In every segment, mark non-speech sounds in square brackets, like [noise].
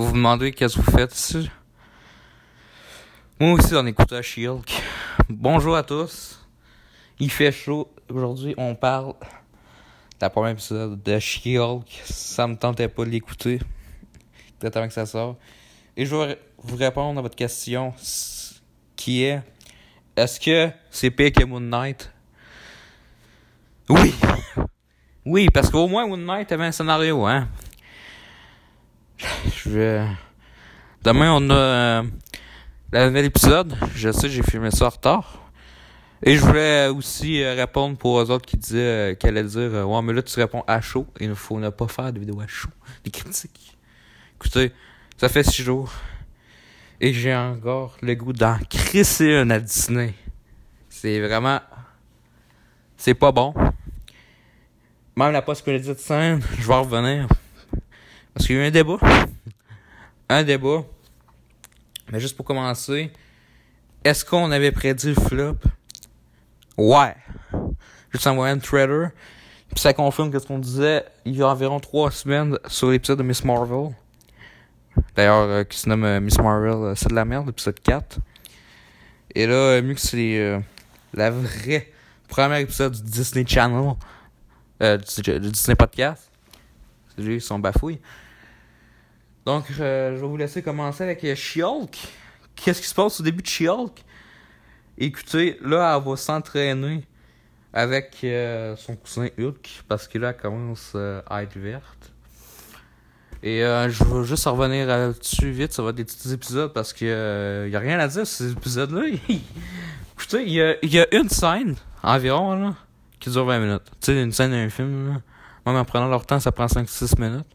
Vous vous demandez qu'est-ce que vous faites ici? Moi aussi, on écoute à Shield. Bonjour à tous. Il fait chaud. Aujourd'hui, on parle de la première épisode de Shield. Ça me tentait pas de l'écouter. Peut-être avant que ça sorte. Et je vais vous répondre à votre question qui est Est-ce que c'est pire que Moon Knight? Oui! [laughs] Oui, parce qu'au moins Moon Knight avait un scénario, hein? Je vais... Demain, on a euh, nouvel épisode. Je sais, j'ai filmé ça en retard. Et je voulais aussi euh, répondre pour eux autres qui disaient, euh, qui allaient dire, euh, ouais, mais là, tu réponds à chaud. Il faut ne pas faire de vidéos à chaud. Des critiques. Écoutez, ça fait six jours. Et j'ai encore le goût d'en crisser une à Disney. C'est vraiment... C'est pas bon. Même la post-crédit de scène, je vais en revenir. Parce qu'il y a eu un débat. Un débat. Mais juste pour commencer, est-ce qu'on avait prédit le flop? Ouais. Juste envoyé un trader. Puis ça confirme que ce qu'on disait il y a environ trois semaines sur l'épisode de Miss Marvel. D'ailleurs, euh, qui se nomme euh, Miss Marvel, euh, c'est de la merde, l'épisode 4. Et là, mieux que c'est la vraie première épisode du Disney Channel, du, du Disney Podcast. Ils sont bafouilles. Donc, euh, je vais vous laisser commencer avec euh, She-Hulk. Qu'est-ce qui se passe au début de She-Hulk? Écoutez, là, elle va s'entraîner avec euh, son cousin Hulk parce que là, elle commence à être verte. Et je vais juste revenir là-dessus vite, ça va être des petits épisodes parce que euh, y a rien à dire sur ces épisodes-là. [laughs] Écoutez, il y a, une scène environ qui dure 20 minutes. Tu sais, une scène d'un film, là, même en prenant leur temps, ça prend 5-6 minutes.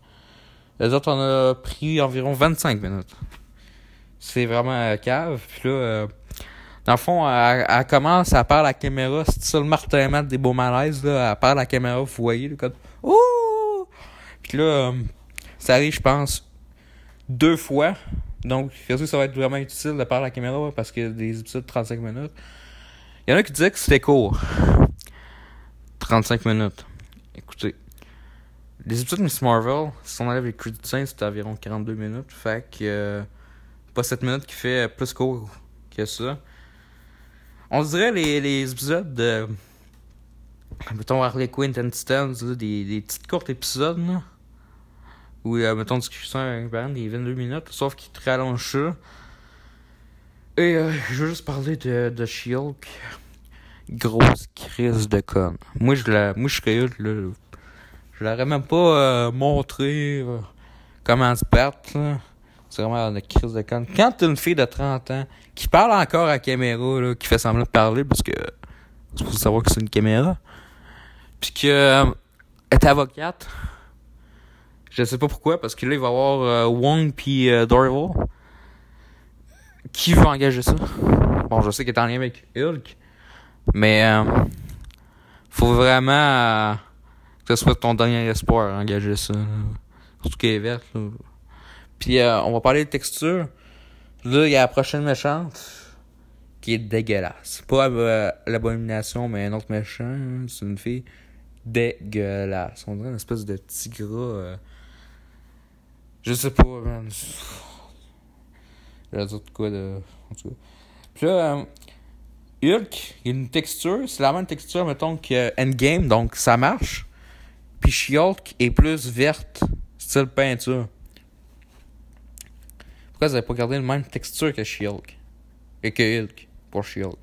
Les autres, on a pris environ 25 minutes. C'est vraiment euh, cave. Puis là, euh, dans le fond, elle, elle commence à part la caméra. C'est ça le martèlement des beaux malaises. Là, à part la caméra, vous voyez, le code. Ouh! Puis là, euh, ça arrive, je pense, deux fois. Donc, que ça va être vraiment utile de part la caméra parce a des épisodes de 35 minutes. Il y en a qui disaient que c'était court. 35 minutes. Écoutez. Les épisodes de Miss Marvel, si on enlève les credits de c'était environ 42 minutes. Fait que. euh, pas 7 minutes qui fait plus court que ça. On dirait les, les épisodes de. Mettons Harley Quinn là, des, des petites courtes épisodes. Où, euh, mettons, discussion avec un des 22 minutes, sauf qu'ils te rallongent ça. Et euh, je veux juste parler de, de She-Hulk. Grosse crise de conne. Moi, je la, moi, je serais Je l'aurais même pas euh, montré euh, comment se battre. C'est vraiment une crise de conne. Quand t'as une fille de 30 ans qui parle encore à caméra, là, qui fait semblant de parler parce que c'est pour savoir que c'est une caméra, puis que euh, est avocate, je sais pas pourquoi, parce que là, il va y avoir euh, Wong puis euh, Dorval. Qui veut engager ça? Bon, je sais qu'il est en lien avec Hulk, mais euh, faut vraiment que ce soit ton dernier espoir, engager ça. là. Surtout qu'elle est verte, là. Puis euh, on va parler de texture. Là, il y a la prochaine méchante qui est dégueulasse. Pas euh, l'abomination, mais un autre méchant. hein. C'est une fille dégueulasse. On dirait une espèce de petit gras. euh, Je sais pas, man. Je dire quoi de. Puis là, Hulk, il y a une texture. C'est la même texture, mettons, que Endgame, donc ça marche. Puis She-Hulk est plus verte, style peinture. Pourquoi vous avez pas gardé la même texture que She-Hulk? Et que Hulk, pour She-Hulk.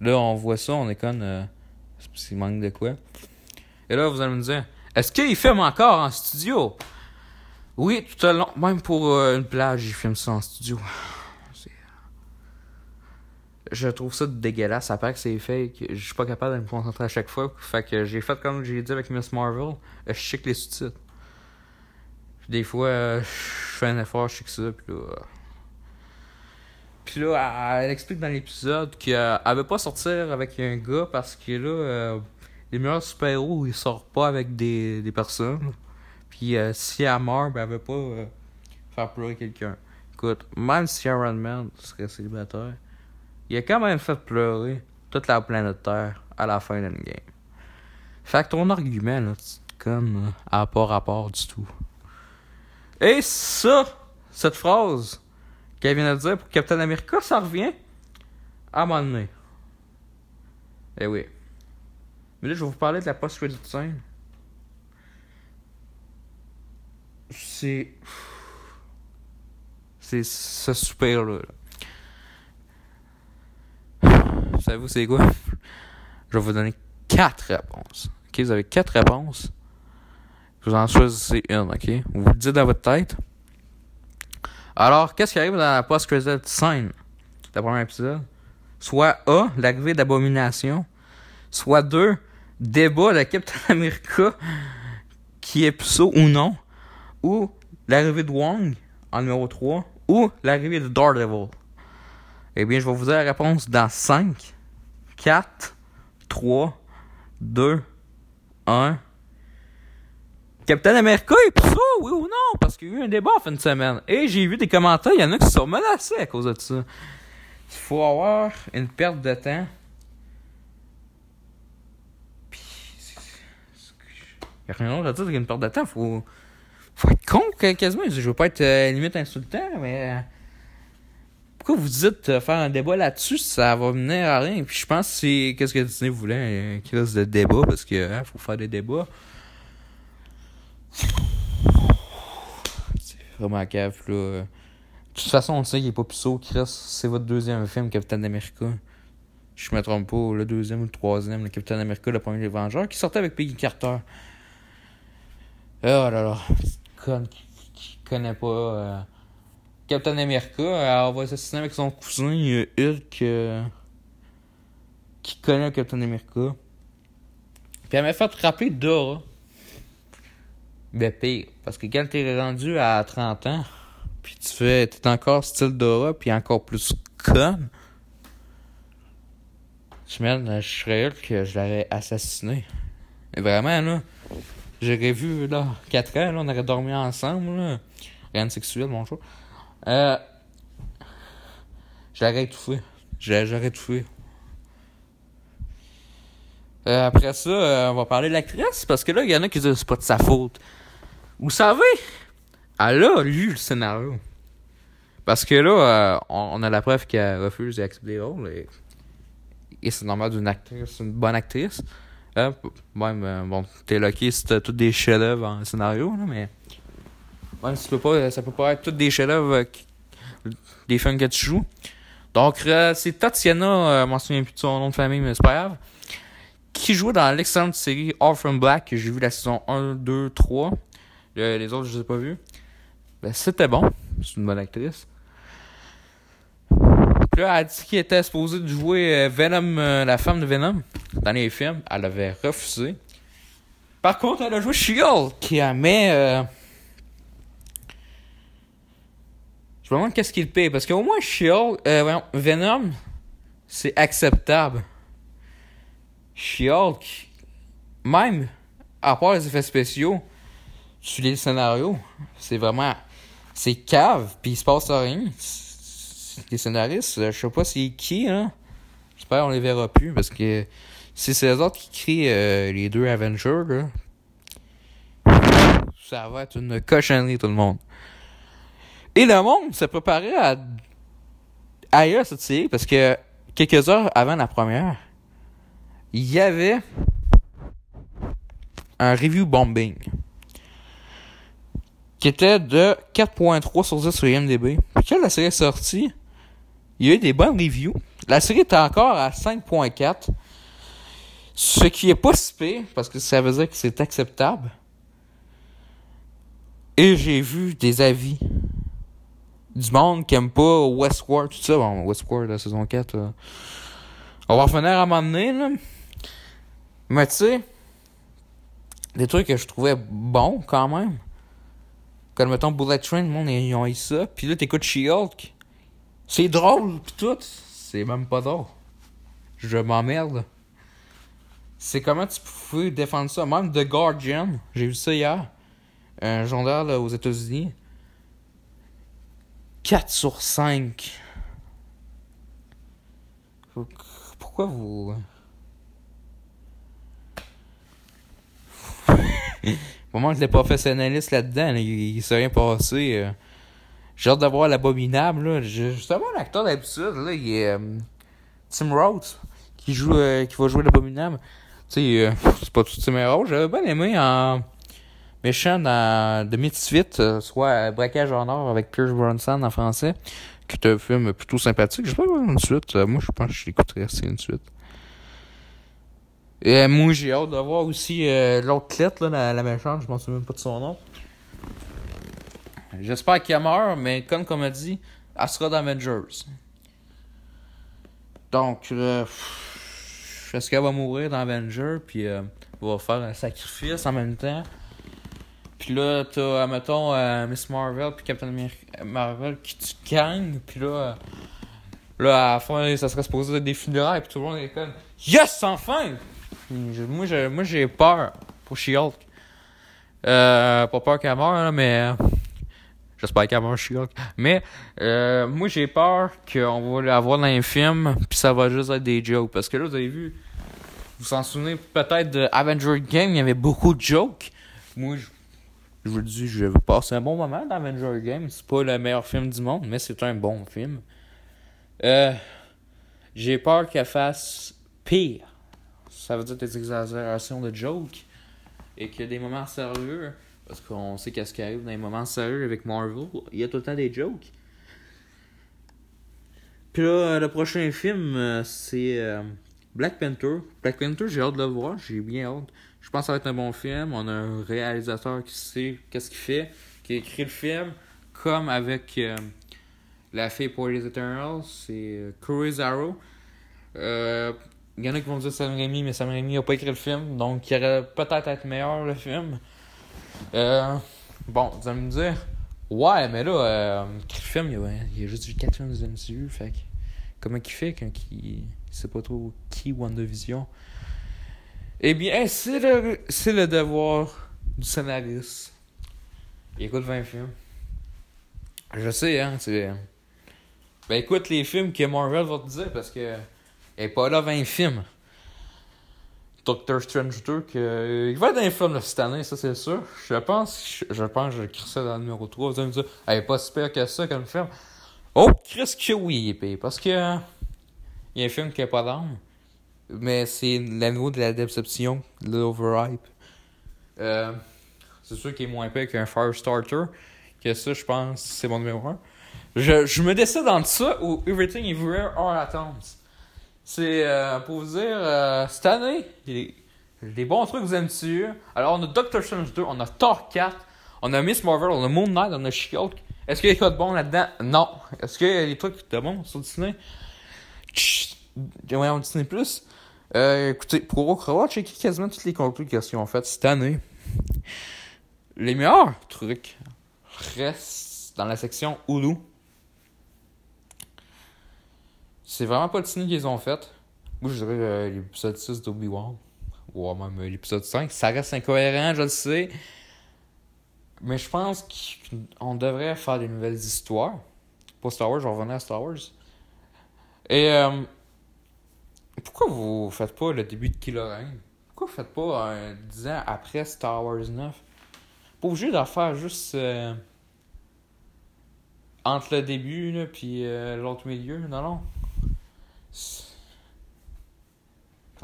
Là, on voit ça, on est. Euh, S'il manque de quoi. Et là, vous allez me dire, est-ce qu'il filme encore en studio? Oui, tout à long. Même pour euh, une plage, il filme ça en studio. Je trouve ça dégueulasse. Ça paraît que c'est fake. Je suis pas capable de me concentrer à chaque fois. Fait que j'ai fait comme j'ai dit avec Miss Marvel. euh, Je check les sous-titres. Puis des fois, euh, je fais un effort, je que ça. Puis là. euh, Puis là, elle, elle explique dans l'épisode qu'elle veut pas sortir avec un gars parce que là, euh, les meilleurs super-héros, ils sortent pas avec des, des personnes. Puis euh, si elle meurt, ben elle veut pas euh, faire pleurer quelqu'un. Écoute, même si Iron Man serait célibataire, il a quand même fait pleurer toute la planète Terre à la fin d'une game. Fait que ton argument, là, là, a pas rapport du tout. Et ça, cette phrase qu'elle vient de dire pour Captain America, ça revient à un moment. Eh oui. Mais là, je vais vous parler de la post-credit scene. C'est. C'est ce super-là. Savez-vous c'est quoi? Je vais vous donner quatre réponses. Ok, vous avez quatre réponses. Vous en choisissez une, ok? Vous le dites dans votre tête. Alors, qu'est-ce qui arrive dans la post-credit scene de la première épisode? Soit A, l'arrivée d'Abomination. Soit 2, débat de Captain [laughs] America qui est puceau ou non. Ou l'arrivée de Wong en numéro 3. Ou l'arrivée de Daredevil. Eh bien, je vais vous dire la réponse dans 5, 4, 3, 2, 1. Captain America est puceau, oui ou non? Parce qu'il y a eu un débat en fin de semaine. Et j'ai vu des commentaires, il y en a qui sont menacés à cause de ça. Il faut avoir une perte de temps. Il n'y a rien d'autre à dire qu'une perte de temps. Faut, faut être con, quasiment. Je veux pas être euh, limite insultant, mais. Pourquoi vous dites euh, faire un débat là-dessus, ça va mener à rien? Puis je pense que c'est. Qu'est-ce que Disney voulait, un crise de débat, parce qu'il hein, faut faire des débats. C'est vraiment cave, là. De toute façon, on sait qu'il est pas Chris. C'est votre deuxième film, Captain America. Je me trompe pas, le deuxième ou le troisième, le Captain America, le premier des Vengeurs, qui sortait avec Peggy Carter. Oh là là, con qui, qui connaît pas euh, Captain America, elle va assassiner avec son cousin Hulk euh, qui connaît Captain America. Puis elle m'a fait rappeler Dora. Ben pire, parce que quand t'es rendu à 30 ans, puis tu fais, t'es encore style Dora, puis encore plus con. Je mets, je serais que je l'aurais assassiné. Mais vraiment, là, j'aurais vu, là, 4 ans, là, on aurait dormi ensemble, là. Rien de sexuel, mon. Euh, j'aurais étouffé. J'aurais étouffé. Euh, après ça, euh, on va parler de l'actrice, parce que là, il y en a qui disent c'est pas de sa faute. Vous savez, elle a lu le scénario. Parce que là, euh, on, a la preuve qu'elle refuse d'accepter les rôles. Et, c'est normal d'une actrice, une bonne actrice. Euh, même, euh, bon, t'es lucky si t'as tous des chefs-d'œuvre en scénario, là, mais. Même si pas, ça peut pas être tous des chefs-d'œuvre des films que tu joues. Donc, c'est Tatiana, je m'en souviens plus de son nom de famille, mais c'est pas grave. Qui joue dans l'excellente série Orphan Black, que j'ai vu la saison 1, 2, 3 les autres, je les ai pas vus. Ben, c'était bon. C'est une bonne actrice. Puis là, elle a dit qu'elle était supposée jouer euh, Venom, euh, la femme de Venom, dans les films. Elle avait refusé. Par contre, elle a joué She-Hulk, qui a. Euh... Qu'est-ce qu'il paye. Parce qu'au moins, She-Hulk... Euh, Venom, c'est acceptable. She-Hulk, même, à part les effets spéciaux, suis les scénarios, c'est vraiment. C'est cave, puis il se passe rien. Les scénaristes, je sais pas c'est qui, hein. J'espère qu'on les verra plus, parce que si c'est les autres qui créent euh, les deux Avengers, là, ça va être une cochonnerie, tout le monde. Et le monde s'est préparé à ailleurs cette série, parce que quelques heures avant la première, il y avait un review bombing qui était de 4.3 sur 10 sur IMDb. Puis quand la série est sortie, il y a eu des bonnes reviews. La série était encore à 5.4. Ce qui est pas si pire, parce que ça veut dire que c'est acceptable. Et j'ai vu des avis du monde qui aime pas Westworld, tout ça. Bon, Westworld, la saison 4. On va revenir à un moment donné, là. Mais tu sais, des trucs que je trouvais bons quand même. Comme mettons Bullet Train, le monde ils ont eu ça. Puis là t'écoutes She-Hulk. C'est drôle pis tout. C'est même pas drôle. Je m'emmerde. C'est comment tu pouvais défendre ça? Même The Guardian, j'ai vu ça hier. Un journal aux États-Unis. 4 sur 5. Pourquoi vous. [laughs] Au moment que les professionnalistes là-dedans, il, il s'est rien passé. Euh, J'ai hâte de voir l'abominable. Justement, l'acteur d'habitude, là, il est euh, Tim Roth, qui joue, euh, qui va jouer l'abominable. Tu sais, euh, [laughs] c'est pas tout meilleurs rôles. J'avais bien aimé en méchant dans The Misfit, soit Braquage en or avec Pierce Bronson en français, qui est un film plutôt sympathique. Je sais pas une suite. moi, je pense que je l'écouterais c'est une suite. Et moi, j'ai hâte de voir aussi l'autre clette, là, la, méchante, je m'en souviens même pas de son nom. J'espère qu'elle meurt, mais comme on m'a dit, elle sera dans Avengers. Donc, euh, est-ce qu'elle va mourir dans Avengers, puis euh, va faire un sacrifice en même temps? Puis là, t'as, mettons, euh, Miss Marvel puis Captain Marvel qui te gagnent, puis là, là, à la fin, ça serait supposé être des funérailles, puis tout le monde est comme Yes, enfin! moi, j'ai, moi, j'ai peur pour She-Hulk. Euh, pas peur qu'elle meure, mais J'espère qu'elle va chier. Mais euh, moi, j'ai peur qu'on va l'avoir dans un film, puis ça va juste être des jokes. Parce que là, vous avez vu, vous vous en souvenez peut-être de Avenger Game, il y avait beaucoup de jokes. Moi, je, je vous le dis, je vais passer un bon moment dans Avenger Game. C'est pas le meilleur film du monde, mais c'est un bon film. Euh, j'ai peur qu'elle fasse pire. Ça veut dire des exagérations de jokes. Et qu'il y des moments sérieux parce qu'on sait qu'est-ce qui arrive dans les moments sérieux avec Marvel. Il y a tout le temps des jokes. Puis là, le prochain film, euh, c'est euh, Black Panther. Black Panther, j'ai hâte de le voir. J'ai bien hâte. Je pense que ça va être un bon film. On a un réalisateur qui sait qu'est-ce qu'il fait, qui a écrit le film, comme avec euh, La Fée pour les Eternals. C'est Corey Zaro. Il y en a qui vont dire Sam Raimi, mais Sam Raimi n'a pas écrit le film. Donc, il aurait peut-être être meilleur le film. Euh, bon, vous allez me dire, ouais, mais là, euh, le film, il y, a, juste vu 4 films MCU, fait que, comment il fait quand il sait pas trop qui WandaVision? Eh bien, c'est le, c'est le devoir du scénariste. Il écoute 20 films. Je sais, hein, c'est. Ben écoute les films que Marvel va te dire parce que. Il est pas là 20 films. Doctor Strange 2 que, il va être dans les films cette année, ça c'est sûr. Je pense, je, pense que je écris ça dans le numéro 3. Vous allez me dire, elle pas si pire que ça comme film. Oh, Chris que oui. Parce que il y a un film qui a pas d'âme. Mais c'est l'anneau de la déception, l'overhype. Euh, c'est sûr qu'il est moins pire qu'un Firestarter. Que ça, je pense, c'est mon numéro 1. Je, je me décide entre ça ou Everything Everywhere All At Once. C'est euh, pour vous dire, euh, cette année, des bons trucs vous aimez dessus. Alors, on a Doctor Strange 2, on a Thor 4, on a Miss Marvel, on a Moon Knight, on a She-Hulk. Est-ce qu'il y a des de bon là-dedans? Non. Est-ce qu'il y a des trucs de bons sur Disney? Chut. on Disney Plus. Euh, écoutez, pour avoir checké quasiment toutes les contenus qu'ils ont fait cette année, les meilleurs trucs restent dans la section Hulu. C'est vraiment pas le ciné qu'ils ont fait. Moi, je dirais euh, l'épisode 6 d'Obi-Wan. Ou même euh, l'épisode 5. Ça reste incohérent, je le sais. Mais je pense qu'on devrait faire des nouvelles histoires. Pour Star Wars, je revenir à Star Wars. Et euh, pourquoi vous faites pas le début de Ren? Pourquoi vous faites pas euh, 10 ans après Star Wars 9? Pas obligé d'en faire juste entre le début et puis l'autre milieu, non.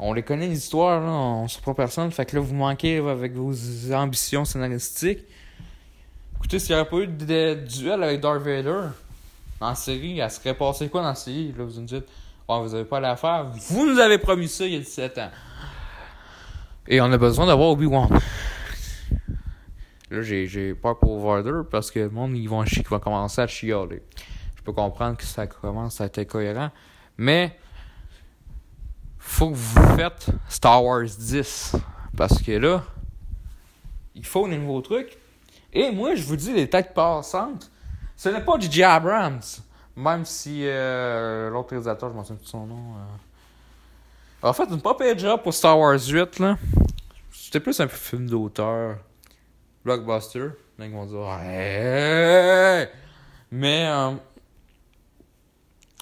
On les connaît, les histoires, là, on sait pas personne. Fait que là, vous manquez avec vos ambitions scénaristiques. Écoutez, s'il n'y avait pas eu de, duel avec Darth Vader en série, elle serait passée quoi dans la série? Là, vous nous dites, vous avez pas l'affaire. Vous nous avez promis ça il y a 17 ans. Et on a besoin d'avoir Obi-Wan. Là, j'ai peur pour Vader parce que le monde, ils vont, ils vont commencer à chialer. Je peux comprendre que ça commence à être incohérent. Mais faut que vous faites Star Wars 10. Parce que là, il faut des nouveaux trucs. Et moi, je vous dis, les têtes passantes, ce n'est pas J.J. Abrams. Même si euh, l'autre réalisateur, je m'en souviens de son nom. Euh... En fait, une pas pire job pour Star Wars 8, là. C'était plus un film d'auteur. Blockbuster. Là, ils vont dire! Mais, euh,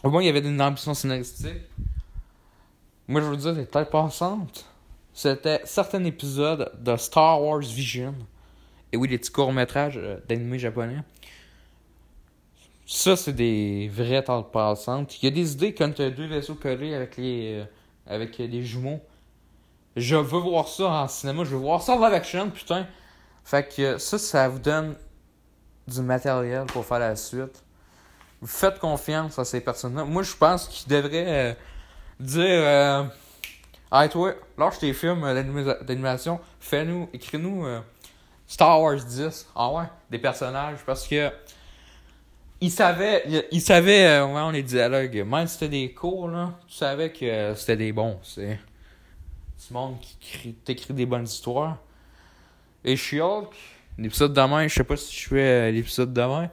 au moins, il y avait une ambition scénaristique. Moi, je veux dire, les têtes passantes, c'était certains épisodes de Star Wars Vision. Et oui, les petits courts-métrages euh, d'animés japonais. Ça, c'est des vraies tentes passantes. Il y a des idées quand tu as deux vaisseaux collés avec les euh, avec des jumeaux. Je veux voir ça en cinéma. Je veux voir ça en live action, putain. Fait que ça, ça vous donne du matériel pour faire la suite. Vous faites confiance à ces personnes-là. Moi, je pense qu'ils devraient euh, dire euh, Hey, toi, lâche tes films euh, d'animation, fais-nous, écris-nous Star Wars 10. Ah ouais, des personnages. Parce que. Ils savaient, ils savaient, euh, on les dialogues. Même si c'était des cours, là, tu savais que c'était des bons. C'est. Du monde qui t'écrit des bonnes histoires. Et She-Hulk, l'épisode de demain, je sais pas si je fais l'épisode de demain.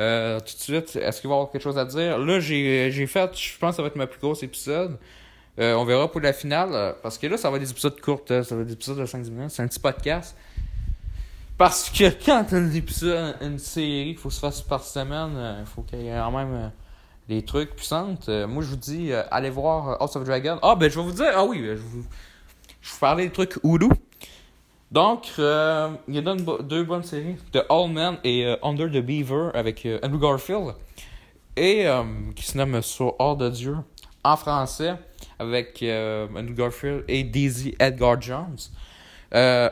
Euh, tout de suite, est-ce qu'il va y avoir quelque chose à dire? Là, j'ai, fait, je pense que ça va être ma plus grosse épisode. Euh, on verra pour la finale, euh, parce que là, ça va être des épisodes courts, ça va être des épisodes de 5 minutes, c'est un petit podcast. Parce que quand un épisode, une série qu'il faut se faire par semaine, il faut qu'il y ait quand même des trucs puissants. moi, je vous dis, allez voir House of Dragon. Ah, ben, je vais vous dire, ah oui, je vous, je vous parlais des trucs Hulu. Donc, euh, il y a deux, bonnes séries, The All Men et Under the Beaver avec Andrew Garfield. Et qui se nomme Sur Hors de Dieu en français avec euh, Andrew Garfield et Daisy Edgar Jones. Euh,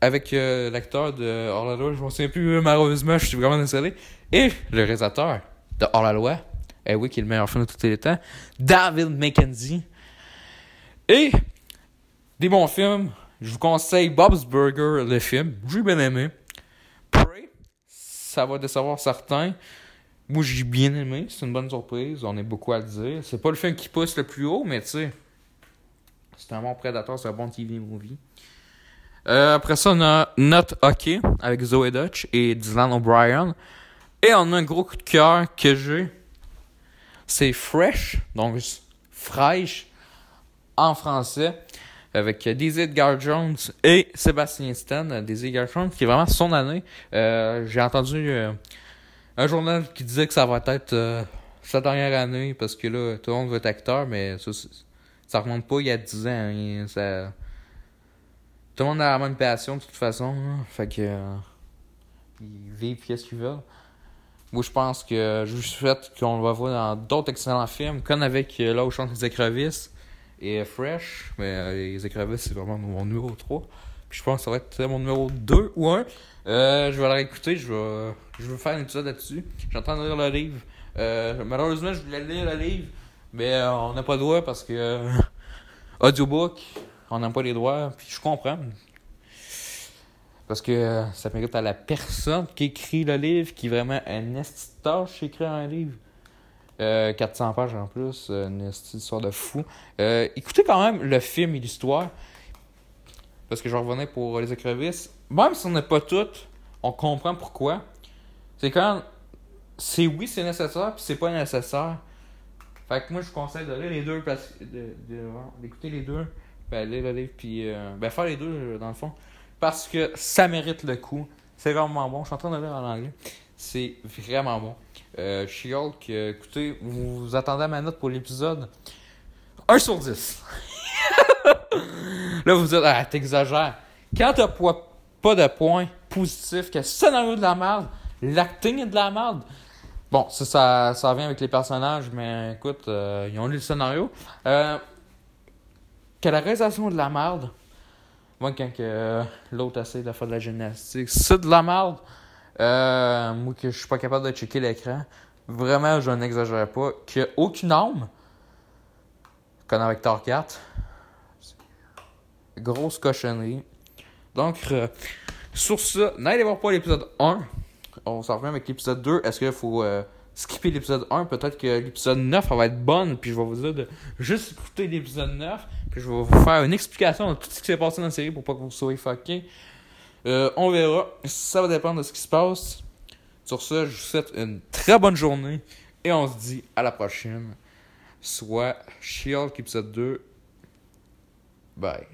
avec euh, l'acteur de Hors la loi, je m'en souviens plus malheureusement, je suis vraiment désolé. Et le réalisateur de Hors la loi, eh oui, qui est le meilleur film de tous les temps, David Mackenzie. Et des bons films, je vous conseille Bob's Burger, le film, j'ai bien aimé. Prey, ça va décevoir certains. Moi, j'ai bien aimé. C'est une bonne surprise. On est beaucoup à le dire. C'est pas le film qui pousse le plus haut, mais tu sais, c'est un bon prédateur, c'est un bon TV movie. Euh, après ça, on a Not OK avec Zoe Dutch et Dylan O'Brien. Et on a un gros coup de cœur que j'ai. C'est Fresh, donc fraîche en français, avec Daisy Edgar Jones et Sébastien Stan. Daisy Edgar Jones, qui est vraiment son année. Euh, j'ai entendu. Euh, un journal qui disait que ça va être euh, sa dernière année parce que là, tout le monde veut être acteur, mais ça, ça remonte pas il y a 10 ans. Hein. Tout le monde a la même passion de toute façon. Fait que. Euh, ils vivent ce qu'ils veulent. Moi, je pense que je souhaite qu'on va voir dans d'autres excellents films, comme avec euh, là où chante les écrevisses et Fresh. Mais les écrevisses, c'est vraiment mon numéro 3. Puis je pense que ça va être mon numéro 2 ou 1. Euh, je vais la réécouter, je vais, je vais faire un épisode là-dessus. J'ai en train de lire le livre. Euh, malheureusement, je voulais lire le livre, mais euh, on n'a pas le droit parce que euh, [laughs] audiobook, on n'a pas les droits, puis je comprends. Parce que ça mérite à la personne qui écrit le livre, qui est vraiment un estitage écrire un livre. 400 pages en plus, une histoire de fou. écoutez quand même le film et l'histoire. Parce que je revenais pour les écrevisses même si on n'est pas toutes, on comprend pourquoi. C'est quand c'est oui, c'est nécessaire, puis c'est pas nécessaire. Fait que moi, je vous conseille de lire les deux, d'écouter les deux, ben, lire le puis euh, ben, faire les deux, dans le fond. Parce que ça mérite le coup. C'est vraiment bon. Je suis en train de lire en anglais. C'est vraiment bon. Euh, She-Hulk, euh, écoutez, vous, attendez à ma note pour l'épisode 1 sur 10. [laughs] Là, vous dites, ah, t'exagères. Quand t'as pas pas de points positifs, que le scénario de la merde, l'acting est de la merde. Bon, ça, ça, ça vient avec les personnages, mais écoute, euh, ils ont lu le scénario. Euh, que la réalisation de la merde. Moi, quand que, l'autre essaie de faire de la gymnastique, c'est de la merde. Euh, moi, que je suis pas capable de checker l'écran. Vraiment, je n'exagère pas. A aucune âme. Comme avec Thor 4. Grosse cochonnerie. Donc, euh, sur ça, n'allez voir pas l'épisode 1. On s'en revient avec l'épisode 2. Est-ce qu'il faut euh, skipper l'épisode 1 Peut-être que l'épisode 9 va être bonne. Puis je vais vous dire de juste écouter l'épisode 9. Je vais vous faire une explication de tout ce qui s'est passé dans la série pour pas que vous soyez fuckés. Euh, on verra. Ça va dépendre de ce qui se passe. Sur ça, je vous souhaite une très bonne journée. Et on se dit à la prochaine. Soit Shield épisode 2. Bye.